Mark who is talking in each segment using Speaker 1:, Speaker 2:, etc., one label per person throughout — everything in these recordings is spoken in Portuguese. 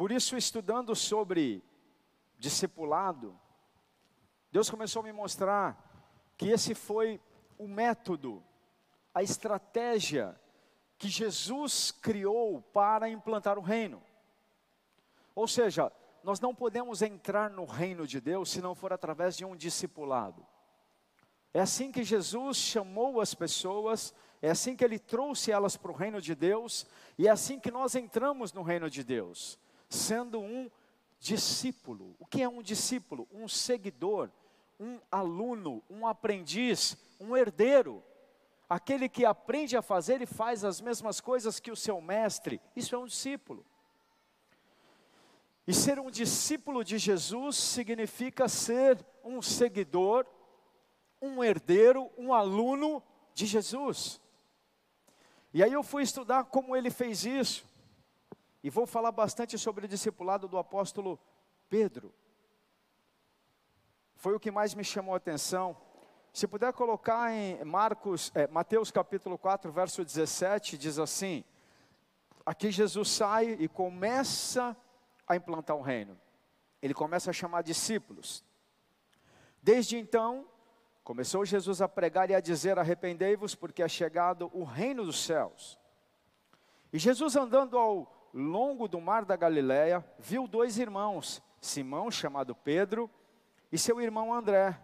Speaker 1: Por isso, estudando sobre discipulado, Deus começou a me mostrar que esse foi o método, a estratégia que Jesus criou para implantar o reino. Ou seja, nós não podemos entrar no reino de Deus se não for através de um discipulado. É assim que Jesus chamou as pessoas, é assim que ele trouxe elas para o reino de Deus, e é assim que nós entramos no reino de Deus, sendo um discípulo. O que é um discípulo? Um seguidor, um aluno, um aprendiz, um herdeiro. Aquele que aprende a fazer e faz as mesmas coisas que o seu mestre, isso é um discípulo. E ser um discípulo de Jesus significa ser um seguidor, um herdeiro, um aluno de Jesus. E aí eu fui estudar como ele fez isso. E vou falar bastante sobre o discipulado do apóstolo Pedro. Foi o que mais me chamou a atenção. Se puder colocar em Marcos, é, Mateus capítulo 4, verso 17, diz assim: Aqui Jesus sai e começa a implantar o reino. Ele começa a chamar discípulos. Desde então, começou Jesus a pregar e a dizer: Arrependei-vos, porque é chegado o reino dos céus. E Jesus andando ao longo do mar da Galileia, viu dois irmãos, Simão, chamado Pedro, e seu irmão André,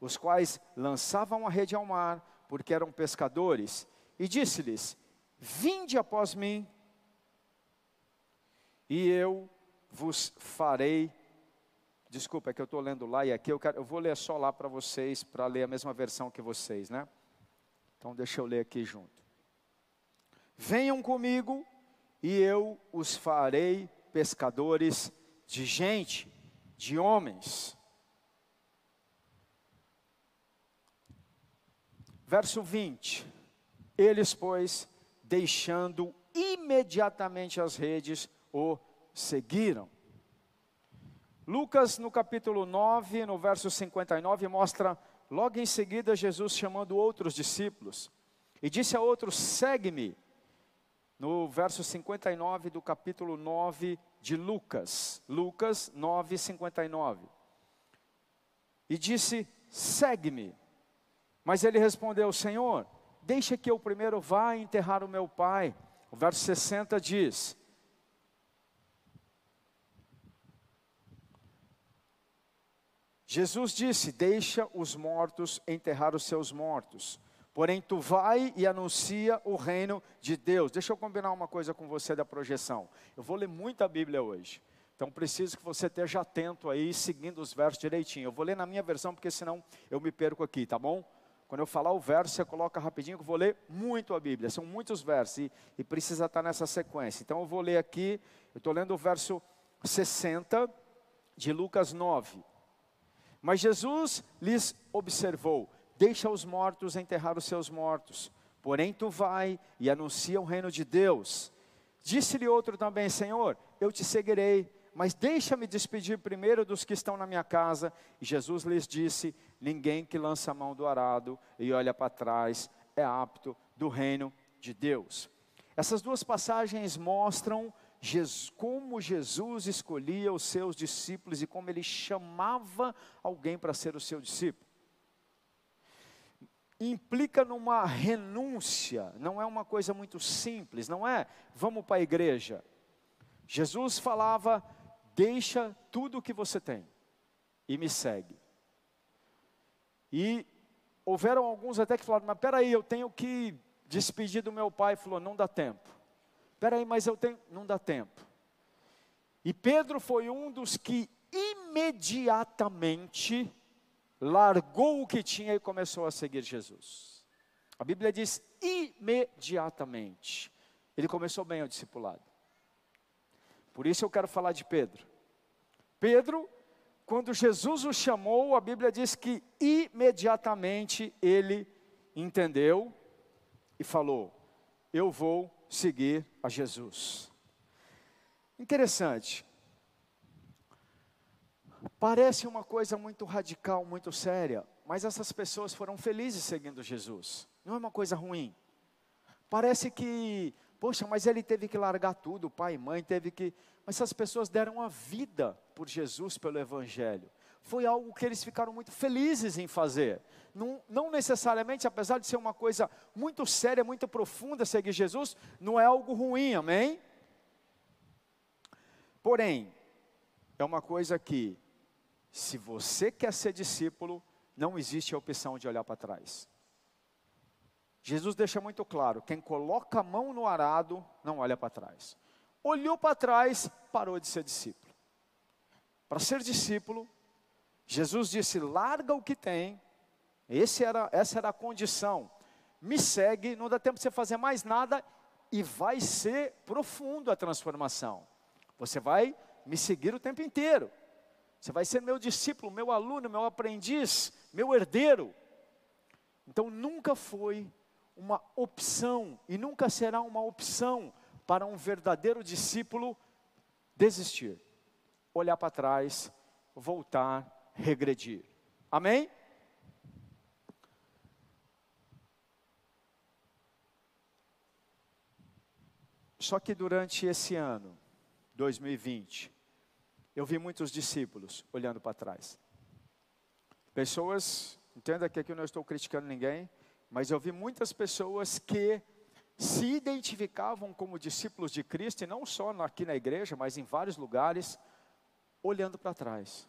Speaker 1: os quais lançavam a rede ao mar, porque eram pescadores, e disse-lhes: Vinde após mim, e eu vos farei. Desculpa, é que eu estou lendo lá e aqui, eu, quero, eu vou ler só lá para vocês, para ler a mesma versão que vocês, né? Então deixa eu ler aqui junto. Venham comigo e eu os farei pescadores de gente, de homens. Verso 20: Eles, pois, deixando imediatamente as redes, o seguiram. Lucas, no capítulo 9, no verso 59, mostra logo em seguida Jesus chamando outros discípulos. E disse a outros: segue-me no verso 59 do capítulo 9 de Lucas. Lucas 9, 59. E disse: Segue-me. Mas ele respondeu: Senhor, deixa que eu primeiro vá enterrar o meu pai. O verso 60 diz: Jesus disse: Deixa os mortos enterrar os seus mortos. Porém, tu vai e anuncia o reino de Deus. Deixa eu combinar uma coisa com você da projeção. Eu vou ler muita Bíblia hoje. Então preciso que você esteja atento aí, seguindo os versos direitinho. Eu vou ler na minha versão, porque senão eu me perco aqui, tá bom? Quando eu falar o verso, você coloca rapidinho, que eu vou ler muito a Bíblia. São muitos versos e, e precisa estar nessa sequência. Então eu vou ler aqui, eu estou lendo o verso 60 de Lucas 9. Mas Jesus lhes observou Deixa os mortos enterrar os seus mortos. Porém, tu vai e anuncia o reino de Deus. Disse-lhe outro também: Senhor, eu te seguirei, mas deixa-me despedir primeiro dos que estão na minha casa. E Jesus lhes disse: Ninguém que lança a mão do arado e olha para trás é apto do reino de Deus. Essas duas passagens mostram Jesus, como Jesus escolhia os seus discípulos e como ele chamava alguém para ser o seu discípulo implica numa renúncia, não é uma coisa muito simples, não é vamos para a igreja. Jesus falava: deixa tudo o que você tem e me segue. E houveram alguns até que falaram: mas peraí, eu tenho que despedir do meu pai. Falou: não dá tempo. Peraí, mas eu tenho. Não dá tempo. E Pedro foi um dos que imediatamente largou o que tinha e começou a seguir Jesus. A Bíblia diz imediatamente. Ele começou bem o discipulado. Por isso eu quero falar de Pedro. Pedro, quando Jesus o chamou, a Bíblia diz que imediatamente ele entendeu e falou: Eu vou seguir a Jesus. Interessante, Parece uma coisa muito radical, muito séria, mas essas pessoas foram felizes seguindo Jesus. Não é uma coisa ruim. Parece que Poxa, mas ele teve que largar tudo, pai e mãe, teve que. Mas essas pessoas deram a vida por Jesus, pelo Evangelho. Foi algo que eles ficaram muito felizes em fazer. Não, não necessariamente, apesar de ser uma coisa muito séria, muito profunda, seguir Jesus, não é algo ruim, amém? Porém, é uma coisa que, se você quer ser discípulo, não existe a opção de olhar para trás. Jesus deixa muito claro: quem coloca a mão no arado, não olha para trás. Olhou para trás, parou de ser discípulo. Para ser discípulo, Jesus disse: larga o que tem, era, essa era a condição. Me segue, não dá tempo de você fazer mais nada, e vai ser profundo a transformação. Você vai me seguir o tempo inteiro. Você vai ser meu discípulo, meu aluno, meu aprendiz, meu herdeiro. Então nunca foi uma opção e nunca será uma opção para um verdadeiro discípulo desistir, olhar para trás, voltar, regredir. Amém? Só que durante esse ano, 2020, eu vi muitos discípulos olhando para trás. Pessoas, entenda que aqui eu não estou criticando ninguém, mas eu vi muitas pessoas que se identificavam como discípulos de Cristo, e não só aqui na igreja, mas em vários lugares, olhando para trás,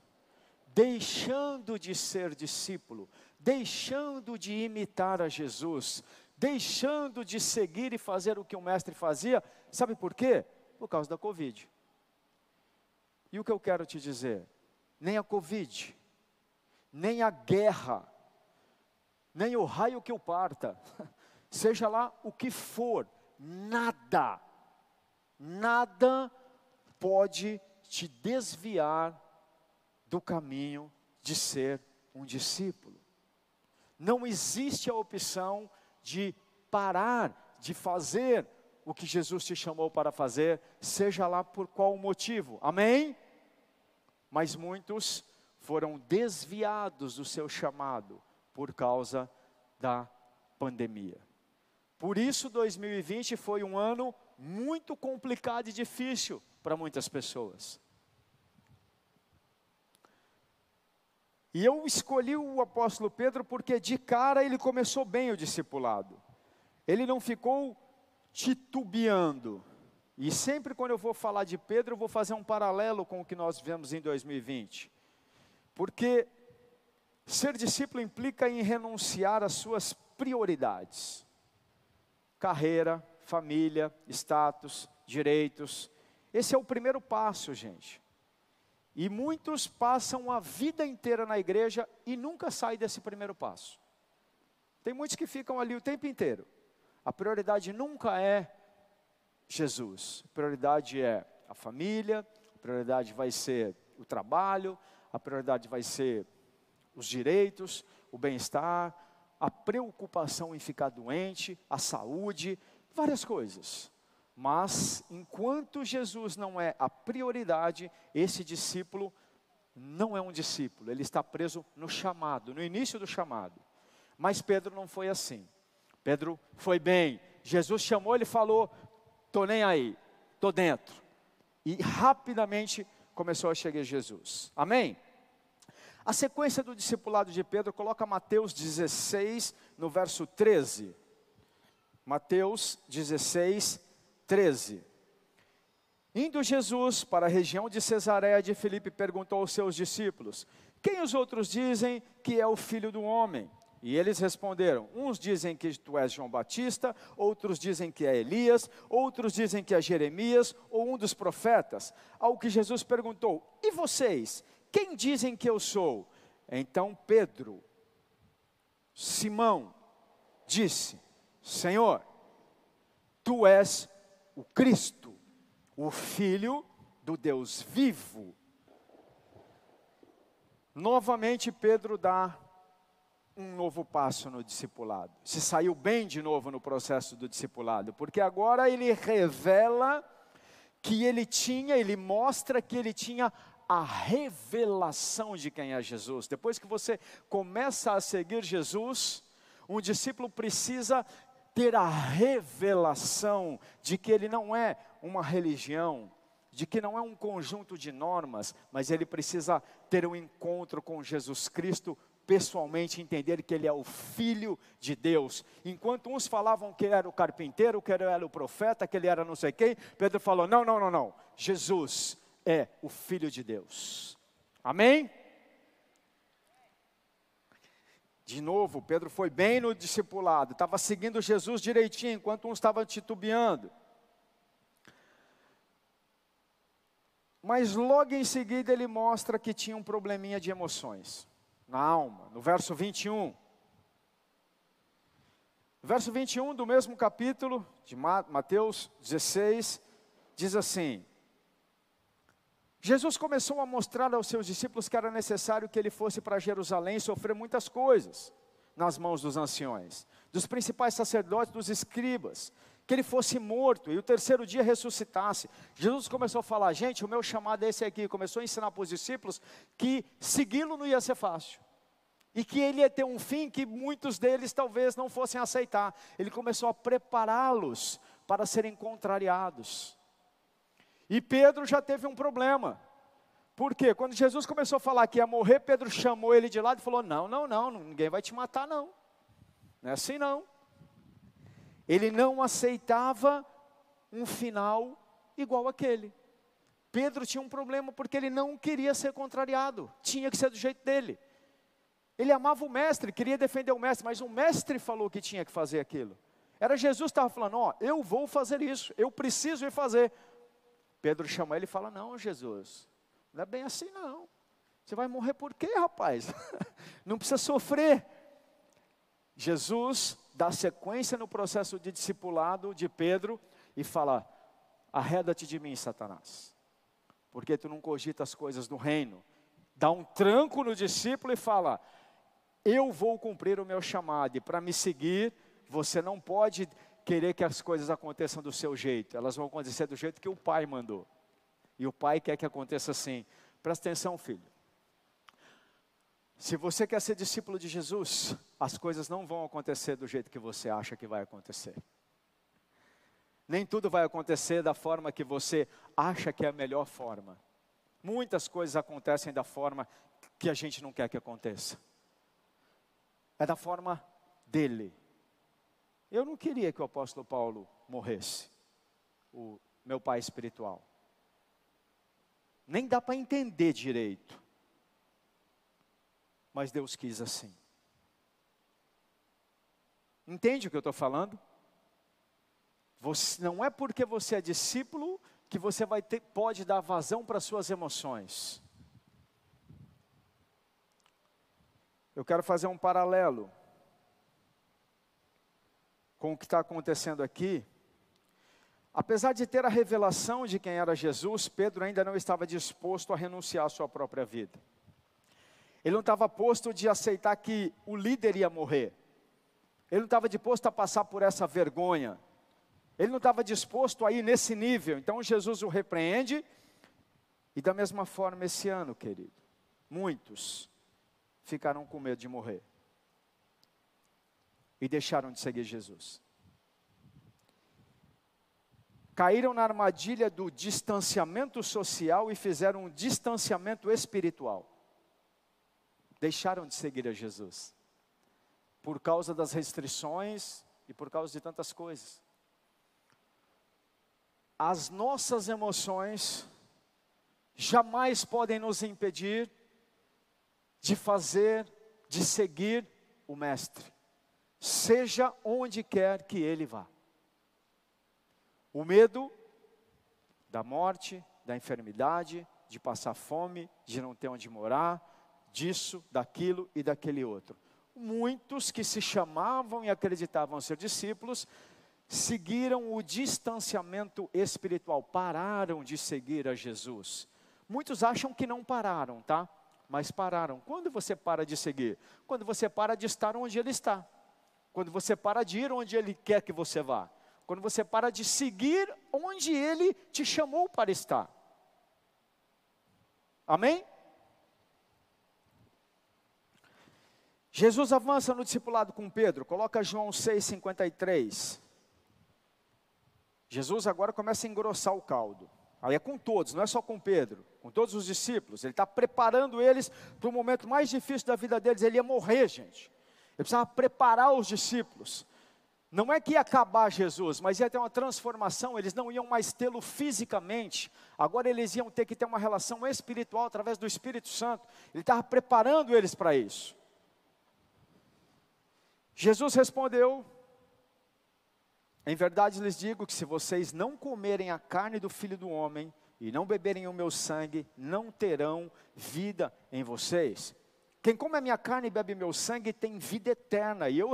Speaker 1: deixando de ser discípulo, deixando de imitar a Jesus, deixando de seguir e fazer o que o mestre fazia, sabe por quê? Por causa da Covid. E o que eu quero te dizer? Nem a Covid, nem a guerra, nem o raio que o parta, seja lá o que for, nada, nada pode te desviar do caminho de ser um discípulo. Não existe a opção de parar de fazer o que Jesus te chamou para fazer, seja lá por qual motivo. Amém? Mas muitos foram desviados do seu chamado por causa da pandemia. Por isso, 2020 foi um ano muito complicado e difícil para muitas pessoas. E eu escolhi o apóstolo Pedro porque de cara ele começou bem o discipulado. Ele não ficou titubeando. E sempre quando eu vou falar de Pedro, eu vou fazer um paralelo com o que nós vivemos em 2020. Porque ser discípulo implica em renunciar às suas prioridades. Carreira, família, status, direitos. Esse é o primeiro passo, gente. E muitos passam a vida inteira na igreja e nunca saem desse primeiro passo. Tem muitos que ficam ali o tempo inteiro. A prioridade nunca é Jesus. Prioridade é a família, a prioridade vai ser o trabalho, a prioridade vai ser os direitos, o bem-estar, a preocupação em ficar doente, a saúde, várias coisas. Mas enquanto Jesus não é a prioridade, esse discípulo não é um discípulo, ele está preso no chamado, no início do chamado. Mas Pedro não foi assim. Pedro foi bem. Jesus chamou, ele falou: "Tô nem aí, tô dentro". E rapidamente começou a chegar Jesus. Amém? A sequência do discipulado de Pedro coloca Mateus 16 no verso 13. Mateus 16, 13. Indo Jesus para a região de Cesareia de Filipe, perguntou aos seus discípulos: Quem os outros dizem que é o filho do homem? E eles responderam: Uns dizem que tu és João Batista, outros dizem que é Elias, outros dizem que é Jeremias ou um dos profetas. Ao que Jesus perguntou: E vocês? Quem dizem que eu sou? Então Pedro, Simão, disse: Senhor, tu és o Cristo, o Filho do Deus vivo. Novamente Pedro dá um novo passo no discipulado. Se saiu bem de novo no processo do discipulado, porque agora ele revela que ele tinha, ele mostra que ele tinha a revelação de quem é Jesus. Depois que você começa a seguir Jesus, um discípulo precisa ter a revelação de que ele não é uma religião, de que não é um conjunto de normas, mas ele precisa ter um encontro com Jesus Cristo pessoalmente, entender que ele é o Filho de Deus. Enquanto uns falavam que ele era o carpinteiro, que ele era o profeta, que ele era não sei quem, Pedro falou: não, não, não, não. Jesus é o Filho de Deus. Amém? De novo, Pedro foi bem no discipulado, estava seguindo Jesus direitinho, enquanto um estava titubeando. Mas logo em seguida ele mostra que tinha um probleminha de emoções na alma, no verso 21. Verso 21 do mesmo capítulo de Mateus 16 diz assim: Jesus começou a mostrar aos seus discípulos que era necessário que ele fosse para Jerusalém sofrer muitas coisas nas mãos dos anciões, dos principais sacerdotes, dos escribas, que ele fosse morto e o terceiro dia ressuscitasse. Jesus começou a falar, gente, o meu chamado é esse aqui. Começou a ensinar para os discípulos que segui-lo não ia ser fácil. E que ele ia ter um fim que muitos deles talvez não fossem aceitar. Ele começou a prepará-los para serem contrariados. E Pedro já teve um problema. Por quê? Quando Jesus começou a falar que ia morrer, Pedro chamou ele de lado e falou: Não, não, não, ninguém vai te matar, não. Não é assim, não. Ele não aceitava um final igual aquele. Pedro tinha um problema porque ele não queria ser contrariado, tinha que ser do jeito dele. Ele amava o mestre, queria defender o mestre, mas o mestre falou que tinha que fazer aquilo. Era Jesus que estava falando: Ó, eu vou fazer isso, eu preciso ir fazer. Pedro chama ele e fala: Não, Jesus, não é bem assim não. Você vai morrer por quê, rapaz? não precisa sofrer. Jesus dá sequência no processo de discipulado de Pedro e fala: Arreda-te de mim, Satanás, porque tu não cogita as coisas do reino. Dá um tranco no discípulo e fala: Eu vou cumprir o meu chamado, e para me seguir, você não pode querer que as coisas aconteçam do seu jeito, elas vão acontecer do jeito que o pai mandou. E o pai quer que aconteça assim. Presta atenção, filho. Se você quer ser discípulo de Jesus, as coisas não vão acontecer do jeito que você acha que vai acontecer. Nem tudo vai acontecer da forma que você acha que é a melhor forma. Muitas coisas acontecem da forma que a gente não quer que aconteça. É da forma dele. Eu não queria que o apóstolo Paulo morresse, o meu pai espiritual. Nem dá para entender direito. Mas Deus quis assim. Entende o que eu estou falando? Você, não é porque você é discípulo que você vai ter, pode dar vazão para suas emoções. Eu quero fazer um paralelo com o que está acontecendo aqui, apesar de ter a revelação de quem era Jesus, Pedro ainda não estava disposto a renunciar à sua própria vida. Ele não estava posto de aceitar que o líder ia morrer. Ele não estava disposto a passar por essa vergonha. Ele não estava disposto a ir nesse nível. Então Jesus o repreende. E da mesma forma esse ano, querido, muitos ficaram com medo de morrer e deixaram de seguir Jesus. Caíram na armadilha do distanciamento social e fizeram um distanciamento espiritual. Deixaram de seguir a Jesus. Por causa das restrições e por causa de tantas coisas. As nossas emoções jamais podem nos impedir de fazer, de seguir o Mestre seja onde quer que ele vá. O medo da morte, da enfermidade, de passar fome, de não ter onde morar, disso, daquilo e daquele outro. Muitos que se chamavam e acreditavam ser discípulos seguiram o distanciamento espiritual, pararam de seguir a Jesus. Muitos acham que não pararam, tá? Mas pararam. Quando você para de seguir? Quando você para de estar onde ele está. Quando você para de ir onde Ele quer que você vá. Quando você para de seguir onde Ele te chamou para estar. Amém? Jesus avança no discipulado com Pedro, coloca João 6,53. Jesus agora começa a engrossar o caldo. Aí é com todos, não é só com Pedro, com todos os discípulos. Ele está preparando eles para o momento mais difícil da vida deles. Ele ia morrer, gente. Ele precisava preparar os discípulos. Não é que ia acabar Jesus, mas ia ter uma transformação. Eles não iam mais tê-lo fisicamente. Agora eles iam ter que ter uma relação espiritual através do Espírito Santo. Ele estava preparando eles para isso. Jesus respondeu: Em verdade lhes digo que se vocês não comerem a carne do filho do homem e não beberem o meu sangue, não terão vida em vocês. Quem come a minha carne e bebe meu sangue tem vida eterna, e eu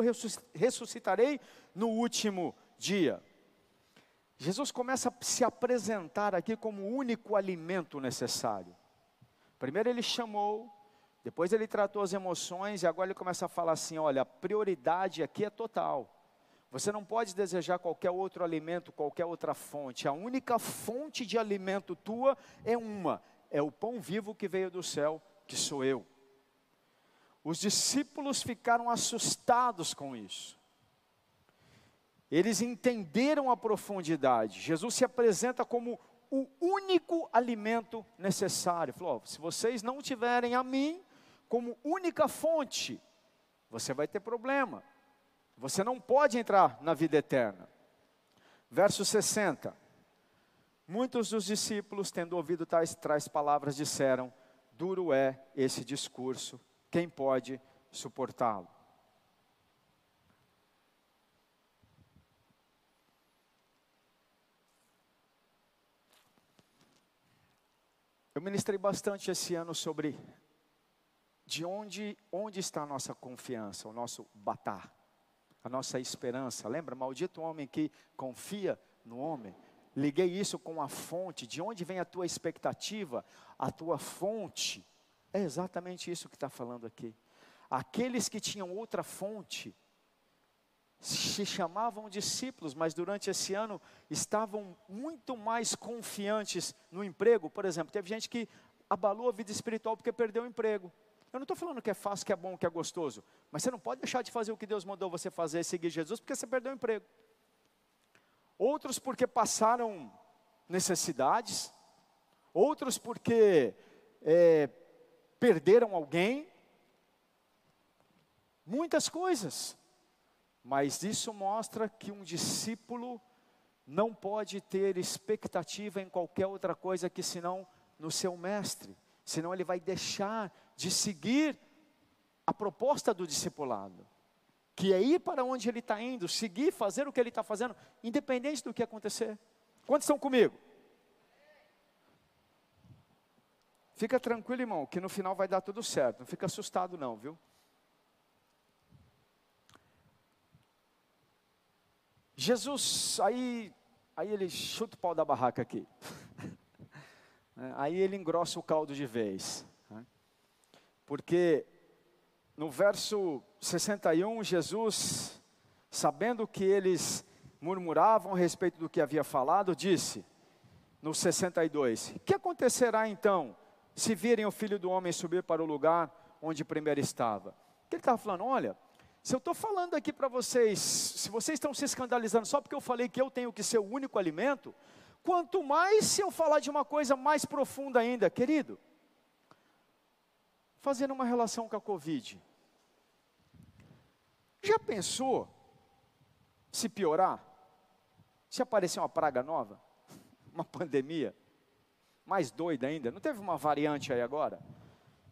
Speaker 1: ressuscitarei no último dia. Jesus começa a se apresentar aqui como o único alimento necessário. Primeiro ele chamou depois ele tratou as emoções e agora ele começa a falar assim: olha, a prioridade aqui é total. Você não pode desejar qualquer outro alimento, qualquer outra fonte. A única fonte de alimento tua é uma: é o pão vivo que veio do céu, que sou eu. Os discípulos ficaram assustados com isso. Eles entenderam a profundidade. Jesus se apresenta como o único alimento necessário. Falou: se vocês não tiverem a mim, como única fonte, você vai ter problema. Você não pode entrar na vida eterna. Verso 60. Muitos dos discípulos, tendo ouvido tais, tais palavras, disseram: Duro é esse discurso, quem pode suportá-lo? Eu ministrei bastante esse ano sobre de onde, onde está a nossa confiança, o nosso batar, a nossa esperança. Lembra, maldito homem que confia no homem. Liguei isso com a fonte, de onde vem a tua expectativa, a tua fonte. É exatamente isso que está falando aqui. Aqueles que tinham outra fonte, se chamavam discípulos, mas durante esse ano estavam muito mais confiantes no emprego. Por exemplo, teve gente que abalou a vida espiritual porque perdeu o emprego. Eu não estou falando que é fácil, que é bom, que é gostoso, mas você não pode deixar de fazer o que Deus mandou você fazer, seguir Jesus, porque você perdeu o emprego. Outros porque passaram necessidades, outros porque é, perderam alguém, muitas coisas. Mas isso mostra que um discípulo não pode ter expectativa em qualquer outra coisa que senão no seu mestre, senão ele vai deixar de seguir a proposta do discipulado, que é ir para onde ele está indo, seguir, fazer o que ele está fazendo, independente do que acontecer. Quantos estão comigo? Fica tranquilo, irmão, que no final vai dar tudo certo. Não fica assustado, não, viu? Jesus, aí, aí ele chuta o pau da barraca aqui. aí ele engrossa o caldo de vez. Porque no verso 61, Jesus, sabendo que eles murmuravam a respeito do que havia falado, disse, no 62, que acontecerá então, se virem o filho do homem subir para o lugar onde primeiro estava? Que ele estava falando, olha, se eu estou falando aqui para vocês, se vocês estão se escandalizando só porque eu falei que eu tenho que ser o único alimento, quanto mais se eu falar de uma coisa mais profunda ainda, querido, fazendo uma relação com a Covid. Já pensou se piorar? Se aparecer uma praga nova? Uma pandemia? Mais doida ainda? Não teve uma variante aí agora?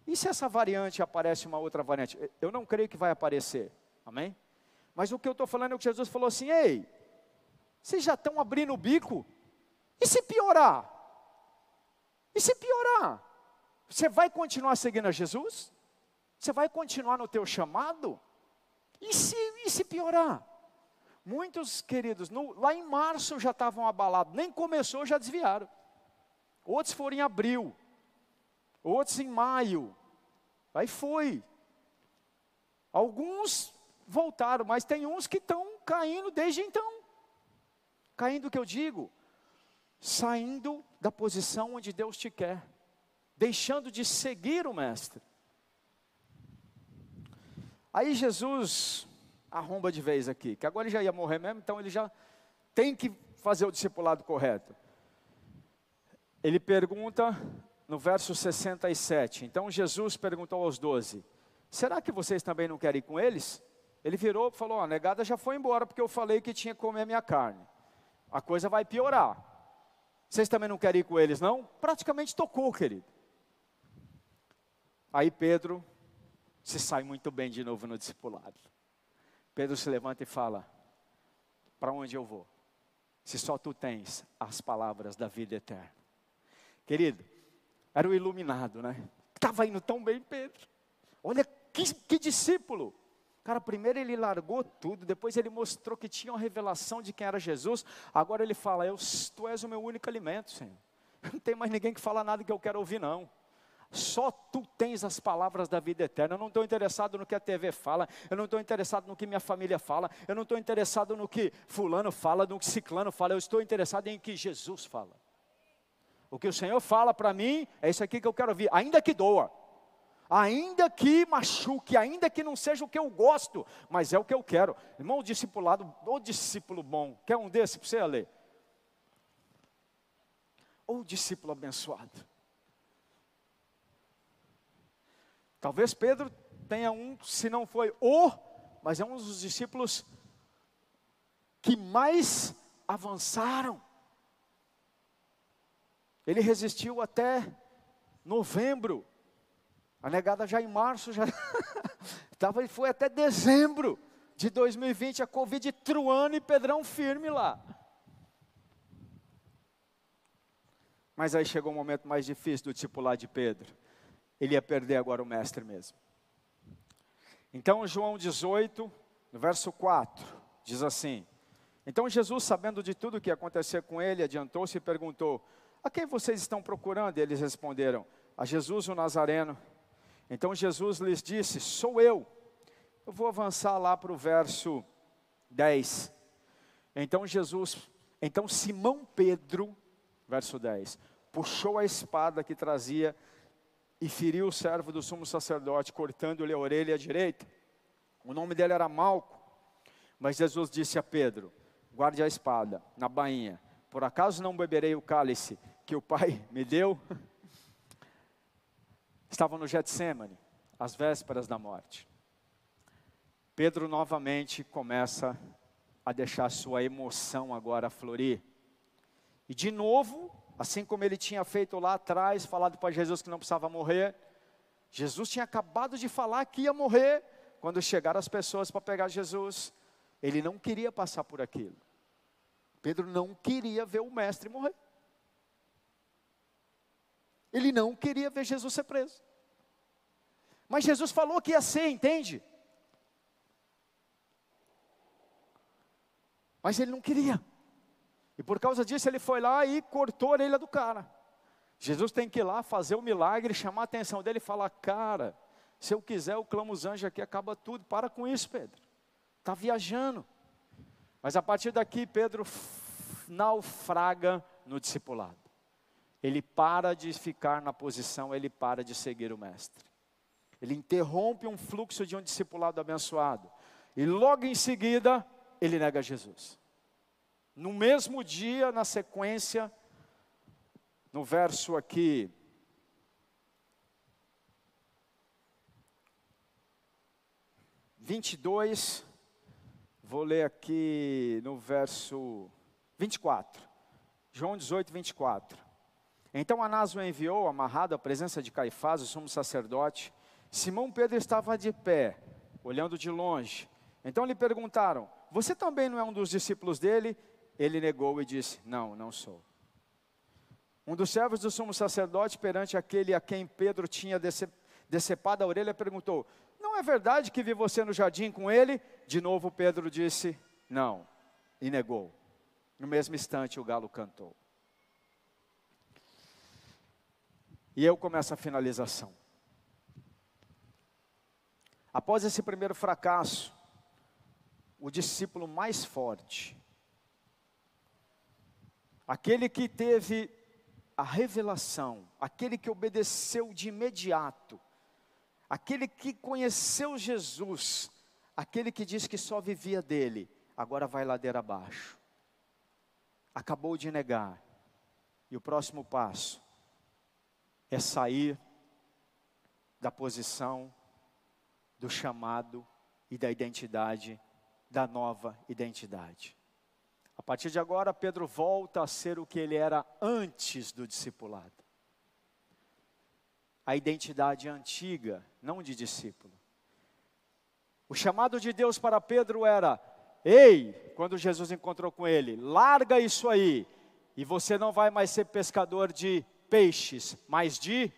Speaker 1: E se essa variante aparece uma outra variante? Eu não creio que vai aparecer. Amém? Mas o que eu estou falando é que Jesus falou assim: ei, vocês já estão abrindo o bico? E se piorar? E se piorar? Você vai continuar seguindo a Jesus? Você vai continuar no teu chamado? E se, e se piorar? Muitos queridos, no, lá em março já estavam abalados, nem começou, já desviaram. Outros foram em abril, outros em maio. Aí foi. Alguns voltaram, mas tem uns que estão caindo desde então. Caindo o que eu digo? Saindo da posição onde Deus te quer deixando de seguir o Mestre. Aí Jesus arromba de vez aqui, que agora ele já ia morrer mesmo, então ele já tem que fazer o discipulado correto. Ele pergunta no verso 67. Então Jesus perguntou aos doze: Será que vocês também não querem ir com eles? Ele virou e falou: A negada já foi embora porque eu falei que tinha que comer minha carne. A coisa vai piorar. Vocês também não querem ir com eles, não? Praticamente tocou, querido. Aí Pedro se sai muito bem de novo no discipulado. Pedro se levanta e fala: Para onde eu vou? Se só tu tens as palavras da vida eterna. Querido, era o iluminado, né? Estava indo tão bem, Pedro. Olha que, que discípulo. Cara, primeiro ele largou tudo, depois ele mostrou que tinha uma revelação de quem era Jesus. Agora ele fala: eu, Tu és o meu único alimento, Senhor. Não tem mais ninguém que fala nada que eu quero ouvir, não. Só tu tens as palavras da vida eterna. Eu não estou interessado no que a TV fala, eu não estou interessado no que minha família fala, eu não estou interessado no que Fulano fala, no que Ciclano fala, eu estou interessado em que Jesus fala. O que o Senhor fala para mim é isso aqui que eu quero ouvir, ainda que doa, ainda que machuque, ainda que não seja o que eu gosto, mas é o que eu quero. Irmão, o discipulado, o discípulo bom, quer um desse para você ler? Ou discípulo abençoado. Talvez Pedro tenha um, se não foi o, mas é um dos discípulos que mais avançaram. Ele resistiu até novembro. A negada já em março já estava e foi até dezembro de 2020 a Covid truando e Pedrão firme lá. Mas aí chegou o um momento mais difícil do discipular de Pedro. Ele ia perder agora o mestre mesmo. Então, João 18, no verso 4, diz assim: Então Jesus, sabendo de tudo o que ia acontecer com ele, adiantou-se e perguntou: a quem vocês estão procurando? E eles responderam: A Jesus o Nazareno. Então Jesus lhes disse: Sou eu. Eu vou avançar lá para o verso 10. Então Jesus, então Simão Pedro, verso 10, puxou a espada que trazia e feriu o servo do sumo sacerdote, cortando-lhe a orelha direita. O nome dele era Malco. Mas Jesus disse a Pedro: Guarde a espada na bainha. Por acaso não beberei o cálice que o Pai me deu, estavam no Getsemane, às vésperas da morte. Pedro novamente começa a deixar sua emoção agora florir. E de novo, assim como ele tinha feito lá atrás, falado para Jesus que não precisava morrer, Jesus tinha acabado de falar que ia morrer quando chegaram as pessoas para pegar Jesus. Ele não queria passar por aquilo. Pedro não queria ver o mestre morrer. Ele não queria ver Jesus ser preso. Mas Jesus falou que ia ser, entende? Mas ele não queria. E por causa disso ele foi lá e cortou a orelha do cara. Jesus tem que ir lá fazer o milagre, chamar a atenção dele e falar: Cara, se eu quiser, eu clamo os anjos aqui, acaba tudo. Para com isso, Pedro. Está viajando. Mas a partir daqui, Pedro naufraga no discipulado ele para de ficar na posição, ele para de seguir o Mestre. Ele interrompe um fluxo de um discipulado abençoado. E logo em seguida, ele nega Jesus. No mesmo dia, na sequência, no verso aqui, vinte e dois, vou ler aqui no verso vinte e quatro, João 18, 24. Então Anás o enviou, amarrado à presença de Caifás, o sumo sacerdote. Simão Pedro estava de pé, olhando de longe. Então lhe perguntaram: Você também não é um dos discípulos dele? Ele negou e disse: Não, não sou. Um dos servos do sumo sacerdote, perante aquele a quem Pedro tinha decepado a orelha, perguntou: Não é verdade que vi você no jardim com ele? De novo Pedro disse: Não, e negou. No mesmo instante o galo cantou. E eu começo a finalização. Após esse primeiro fracasso, o discípulo mais forte, aquele que teve a revelação, aquele que obedeceu de imediato, aquele que conheceu Jesus, aquele que disse que só vivia dele, agora vai ladeira abaixo. Acabou de negar. E o próximo passo é sair da posição, do chamado e da identidade, da nova identidade. A partir de agora, Pedro volta a ser o que ele era antes do discipulado. A identidade antiga, não de discípulo. O chamado de Deus para Pedro era: Ei, quando Jesus encontrou com ele, larga isso aí, e você não vai mais ser pescador de peixes, mas de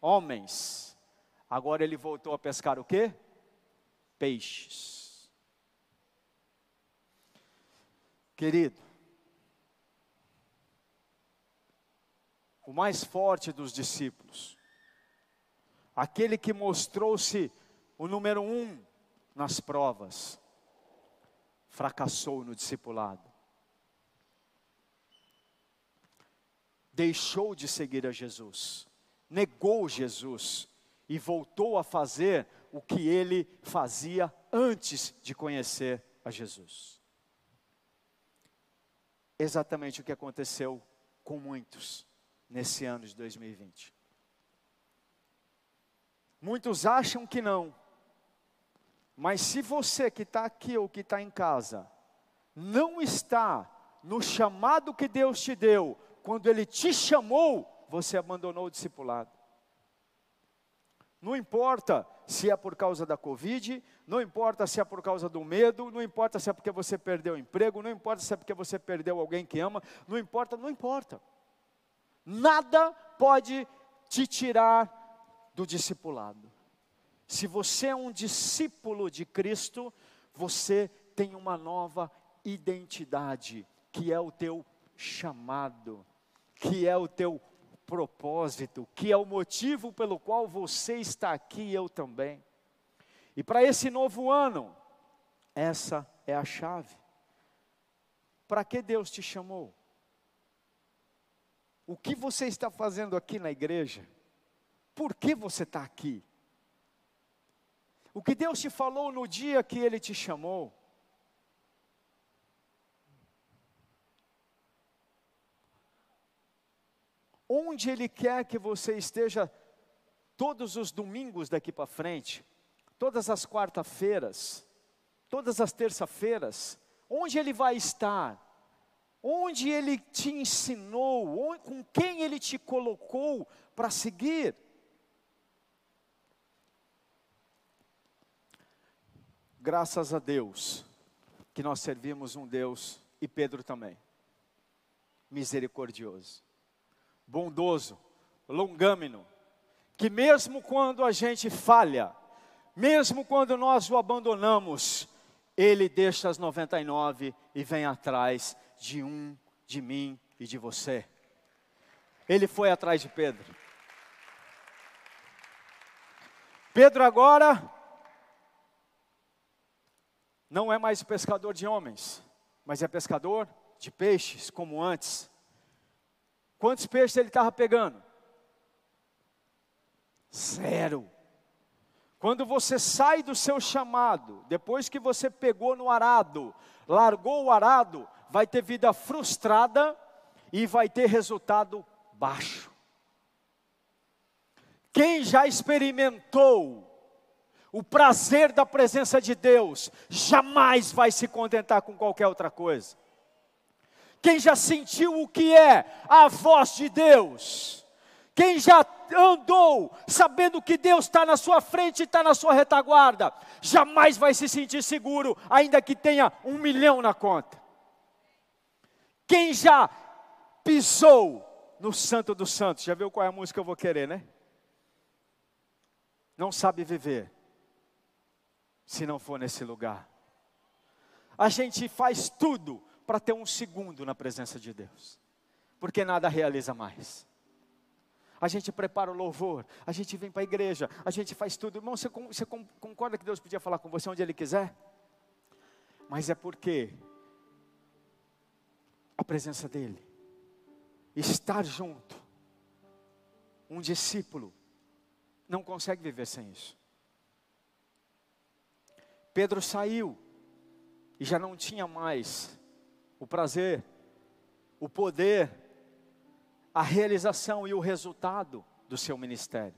Speaker 1: homens. Agora ele voltou a pescar o quê? Peixes. Querido, o mais forte dos discípulos, aquele que mostrou-se o número um nas provas, fracassou no discipulado. Deixou de seguir a Jesus, negou Jesus e voltou a fazer o que ele fazia antes de conhecer a Jesus. Exatamente o que aconteceu com muitos nesse ano de 2020. Muitos acham que não, mas se você que está aqui ou que está em casa, não está no chamado que Deus te deu, quando Ele te chamou, você abandonou o discipulado. Não importa se é por causa da Covid, não importa se é por causa do medo, não importa se é porque você perdeu o emprego, não importa se é porque você perdeu alguém que ama, não importa, não importa. Nada pode te tirar do discipulado. Se você é um discípulo de Cristo, você tem uma nova identidade, que é o teu chamado, que é o teu propósito, que é o motivo pelo qual você está aqui e eu também. E para esse novo ano, essa é a chave. Para que Deus te chamou? O que você está fazendo aqui na igreja? Por que você está aqui? O que Deus te falou no dia que Ele te chamou. Onde Ele quer que você esteja todos os domingos daqui para frente, todas as quarta-feiras, todas as terça-feiras, onde Ele vai estar, onde Ele te ensinou, onde, com quem Ele te colocou para seguir. Graças a Deus que nós servimos um Deus, e Pedro também, misericordioso, bondoso, longâmino, que mesmo quando a gente falha, mesmo quando nós o abandonamos, ele deixa as 99 e vem atrás de um, de mim e de você. Ele foi atrás de Pedro. Pedro agora não é mais pescador de homens, mas é pescador de peixes, como antes. Quantos peixes ele estava pegando? Zero. Quando você sai do seu chamado, depois que você pegou no arado, largou o arado, vai ter vida frustrada e vai ter resultado baixo. Quem já experimentou o prazer da presença de Deus, jamais vai se contentar com qualquer outra coisa. Quem já sentiu o que é a voz de Deus, quem já andou sabendo que Deus está na sua frente e está na sua retaguarda, jamais vai se sentir seguro, ainda que tenha um milhão na conta. Quem já pisou no Santo dos Santos, já viu qual é a música que eu vou querer, né? Não sabe viver se não for nesse lugar. A gente faz tudo para ter um segundo na presença de Deus, porque nada realiza mais. A gente prepara o louvor, a gente vem para a igreja, a gente faz tudo. Irmão, você, você concorda que Deus podia falar com você onde Ele quiser? Mas é porque a presença dEle, estar junto, um discípulo, não consegue viver sem isso. Pedro saiu e já não tinha mais o prazer, o poder, a realização e o resultado do seu ministério.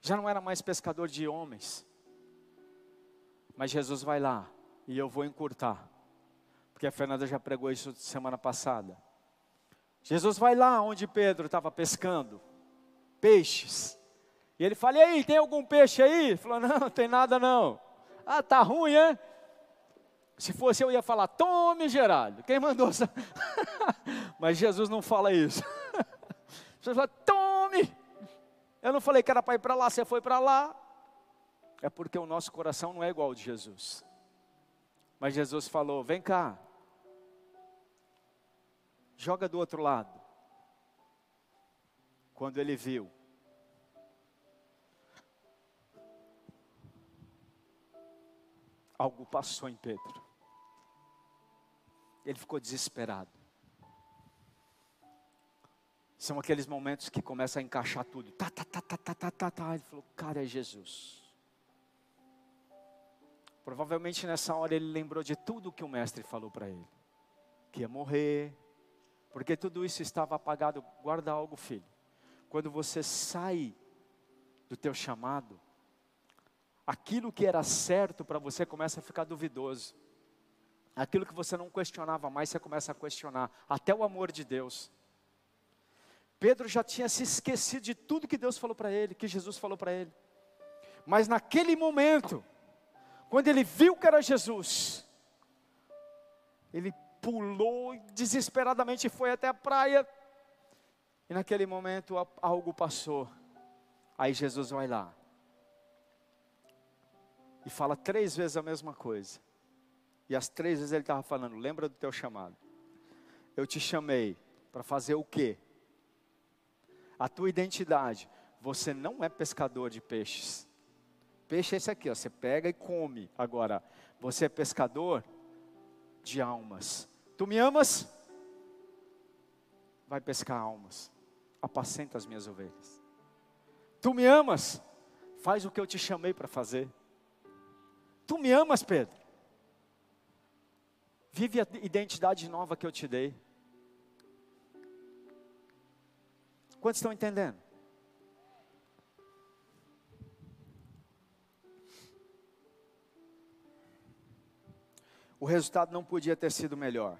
Speaker 1: Já não era mais pescador de homens. Mas Jesus vai lá e eu vou encurtar, porque a Fernanda já pregou isso semana passada. Jesus vai lá onde Pedro estava pescando peixes. E ele fala: E aí, tem algum peixe aí? Ele falou: Não, não tem nada não. Ah, tá ruim, é? Se fosse eu ia falar: Tome, Geraldo. Quem mandou? Mas Jesus não fala isso. Jesus fala: Tome. Eu não falei que era para ir para lá, você foi para lá. É porque o nosso coração não é igual ao de Jesus. Mas Jesus falou: Vem cá, joga do outro lado. Quando ele viu, algo passou em Pedro. Ele ficou desesperado. São aqueles momentos que começa a encaixar tudo. Tá, tá, tá, tá, tá, tá, tá, tá. Ele falou, cara, é Jesus. Provavelmente nessa hora ele lembrou de tudo que o mestre falou para ele. Que ia morrer. Porque tudo isso estava apagado. Guarda algo, filho. Quando você sai do teu chamado, aquilo que era certo para você começa a ficar duvidoso. Aquilo que você não questionava mais, você começa a questionar. Até o amor de Deus. Pedro já tinha se esquecido de tudo que Deus falou para ele, que Jesus falou para ele. Mas naquele momento, quando ele viu que era Jesus, ele pulou desesperadamente foi até a praia. E naquele momento algo passou. Aí Jesus vai lá e fala três vezes a mesma coisa. E as três vezes ele estava falando: lembra do teu chamado. Eu te chamei para fazer o quê? A tua identidade. Você não é pescador de peixes. Peixe é esse aqui, ó, você pega e come. Agora, você é pescador de almas. Tu me amas? Vai pescar almas. Apacenta as minhas ovelhas. Tu me amas? Faz o que eu te chamei para fazer. Tu me amas, Pedro? Vive a identidade nova que eu te dei. Quantos estão entendendo? O resultado não podia ter sido melhor.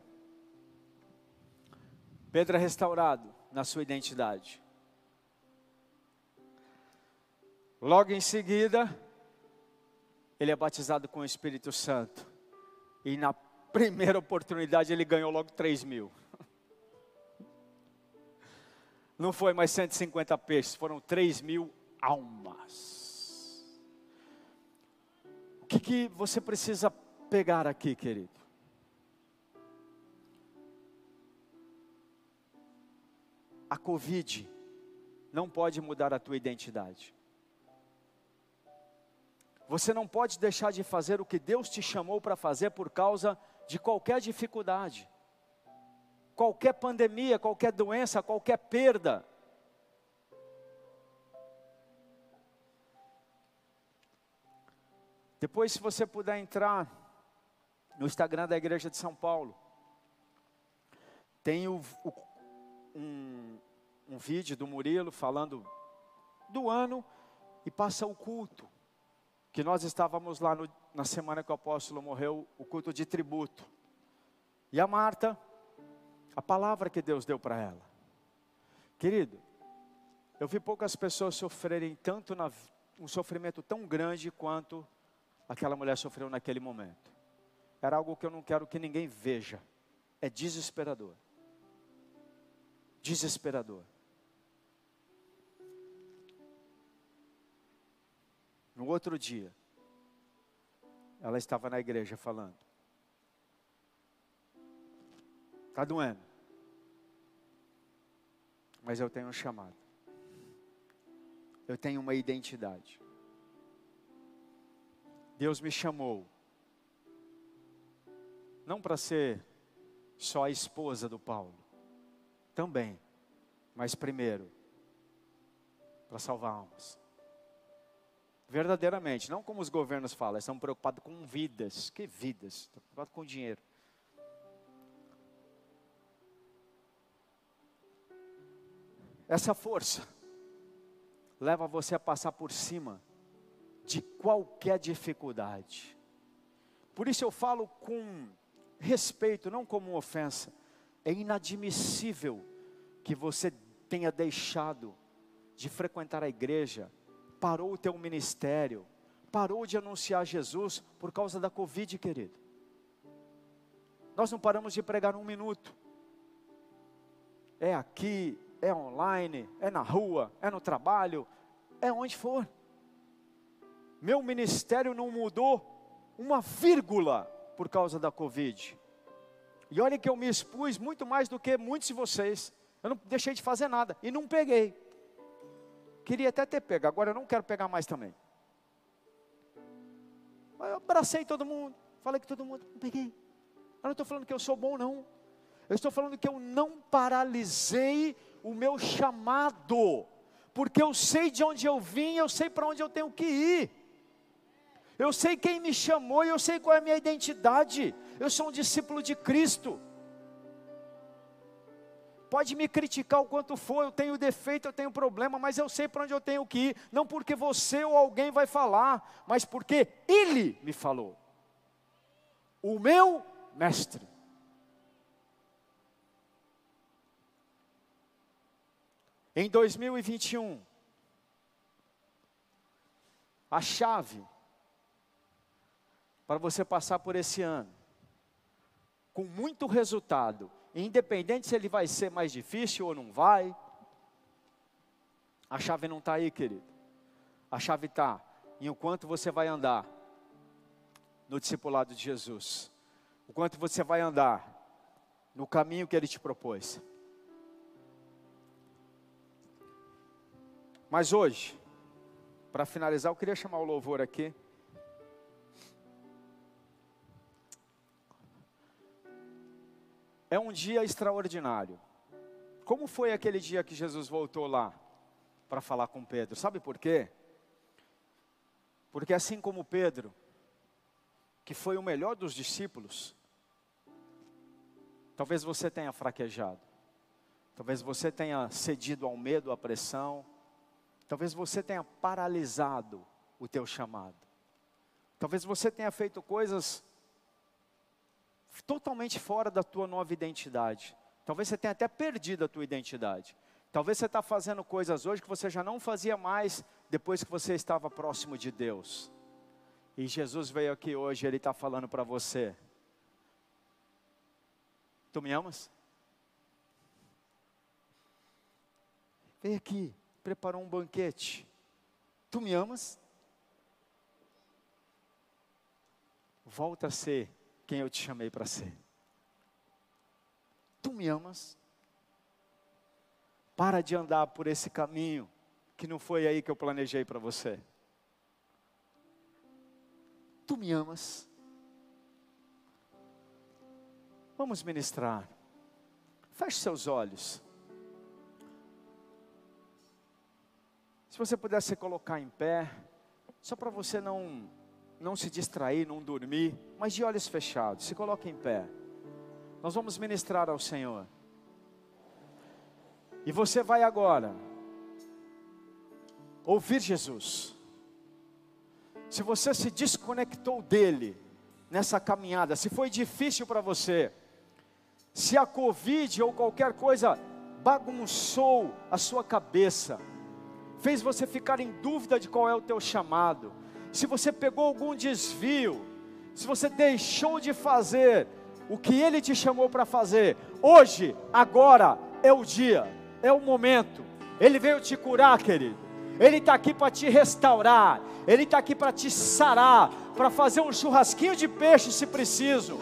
Speaker 1: Pedro é restaurado na sua identidade. Logo em seguida, ele é batizado com o Espírito Santo. E na primeira oportunidade ele ganhou logo 3 mil. Não foi mais 150 peixes, foram 3 mil almas. O que, que você precisa pegar aqui, querido? A Covid não pode mudar a tua identidade. Você não pode deixar de fazer o que Deus te chamou para fazer por causa de qualquer dificuldade, qualquer pandemia, qualquer doença, qualquer perda. Depois, se você puder entrar no Instagram da Igreja de São Paulo, tem o, o, um, um vídeo do Murilo falando do ano e passa o culto que nós estávamos lá no, na semana que o apóstolo morreu, o culto de tributo. E a Marta, a palavra que Deus deu para ela. Querido, eu vi poucas pessoas sofrerem tanto na, um sofrimento tão grande quanto aquela mulher sofreu naquele momento. Era algo que eu não quero que ninguém veja. É desesperador. Desesperador. No outro dia, ela estava na igreja falando: Está doendo, mas eu tenho um chamado, eu tenho uma identidade. Deus me chamou, não para ser só a esposa do Paulo, também, mas primeiro, para salvar almas Verdadeiramente, não como os governos falam, estão preocupados com vidas. Que vidas? Estão preocupados com dinheiro. Essa força leva você a passar por cima de qualquer dificuldade. Por isso eu falo com respeito, não como ofensa. É inadmissível que você tenha deixado de frequentar a igreja, parou o teu ministério, parou de anunciar Jesus por causa da Covid, querido. Nós não paramos de pregar um minuto. É aqui, é online, é na rua, é no trabalho, é onde for. Meu ministério não mudou uma vírgula por causa da Covid. E olha que eu me expus muito mais do que muitos de vocês. Eu não deixei de fazer nada e não peguei. Queria até ter pego, agora eu não quero pegar mais também. Mas eu abracei todo mundo, falei que todo mundo, não peguei. Eu não estou falando que eu sou bom, não. Eu estou falando que eu não paralisei o meu chamado, porque eu sei de onde eu vim, eu sei para onde eu tenho que ir. Eu sei quem me chamou e eu sei qual é a minha identidade. Eu sou um discípulo de Cristo. Pode me criticar o quanto for, eu tenho defeito, eu tenho problema, mas eu sei para onde eu tenho que ir. Não porque você ou alguém vai falar, mas porque Ele me falou. O meu mestre. Em 2021, a chave para você passar por esse ano com muito resultado, independente se ele vai ser mais difícil ou não vai. A chave não está aí, querido. A chave está em o quanto você vai andar no discipulado de Jesus, o quanto você vai andar no caminho que ele te propôs. Mas hoje, para finalizar, eu queria chamar o louvor aqui. É um dia extraordinário. Como foi aquele dia que Jesus voltou lá para falar com Pedro? Sabe por quê? Porque assim como Pedro, que foi o melhor dos discípulos, talvez você tenha fraquejado, talvez você tenha cedido ao medo, à pressão, talvez você tenha paralisado o teu chamado, talvez você tenha feito coisas totalmente fora da tua nova identidade. Talvez você tenha até perdido a tua identidade. Talvez você está fazendo coisas hoje que você já não fazia mais depois que você estava próximo de Deus. E Jesus veio aqui hoje, Ele está falando para você: Tu me amas? Vem aqui, preparou um banquete. Tu me amas? Volta a ser quem eu te chamei para ser. Tu me amas? Para de andar por esse caminho que não foi aí que eu planejei para você. Tu me amas? Vamos ministrar. Feche seus olhos. Se você pudesse se colocar em pé, só para você não não se distrair, não dormir, mas de olhos fechados, se coloque em pé. Nós vamos ministrar ao Senhor. E você vai agora ouvir Jesus. Se você se desconectou dele nessa caminhada, se foi difícil para você, se a Covid ou qualquer coisa bagunçou a sua cabeça, fez você ficar em dúvida de qual é o teu chamado, se você pegou algum desvio, se você deixou de fazer o que Ele te chamou para fazer, hoje, agora é o dia, é o momento. Ele veio te curar, querido. Ele está aqui para te restaurar. Ele está aqui para te sarar, para fazer um churrasquinho de peixe se preciso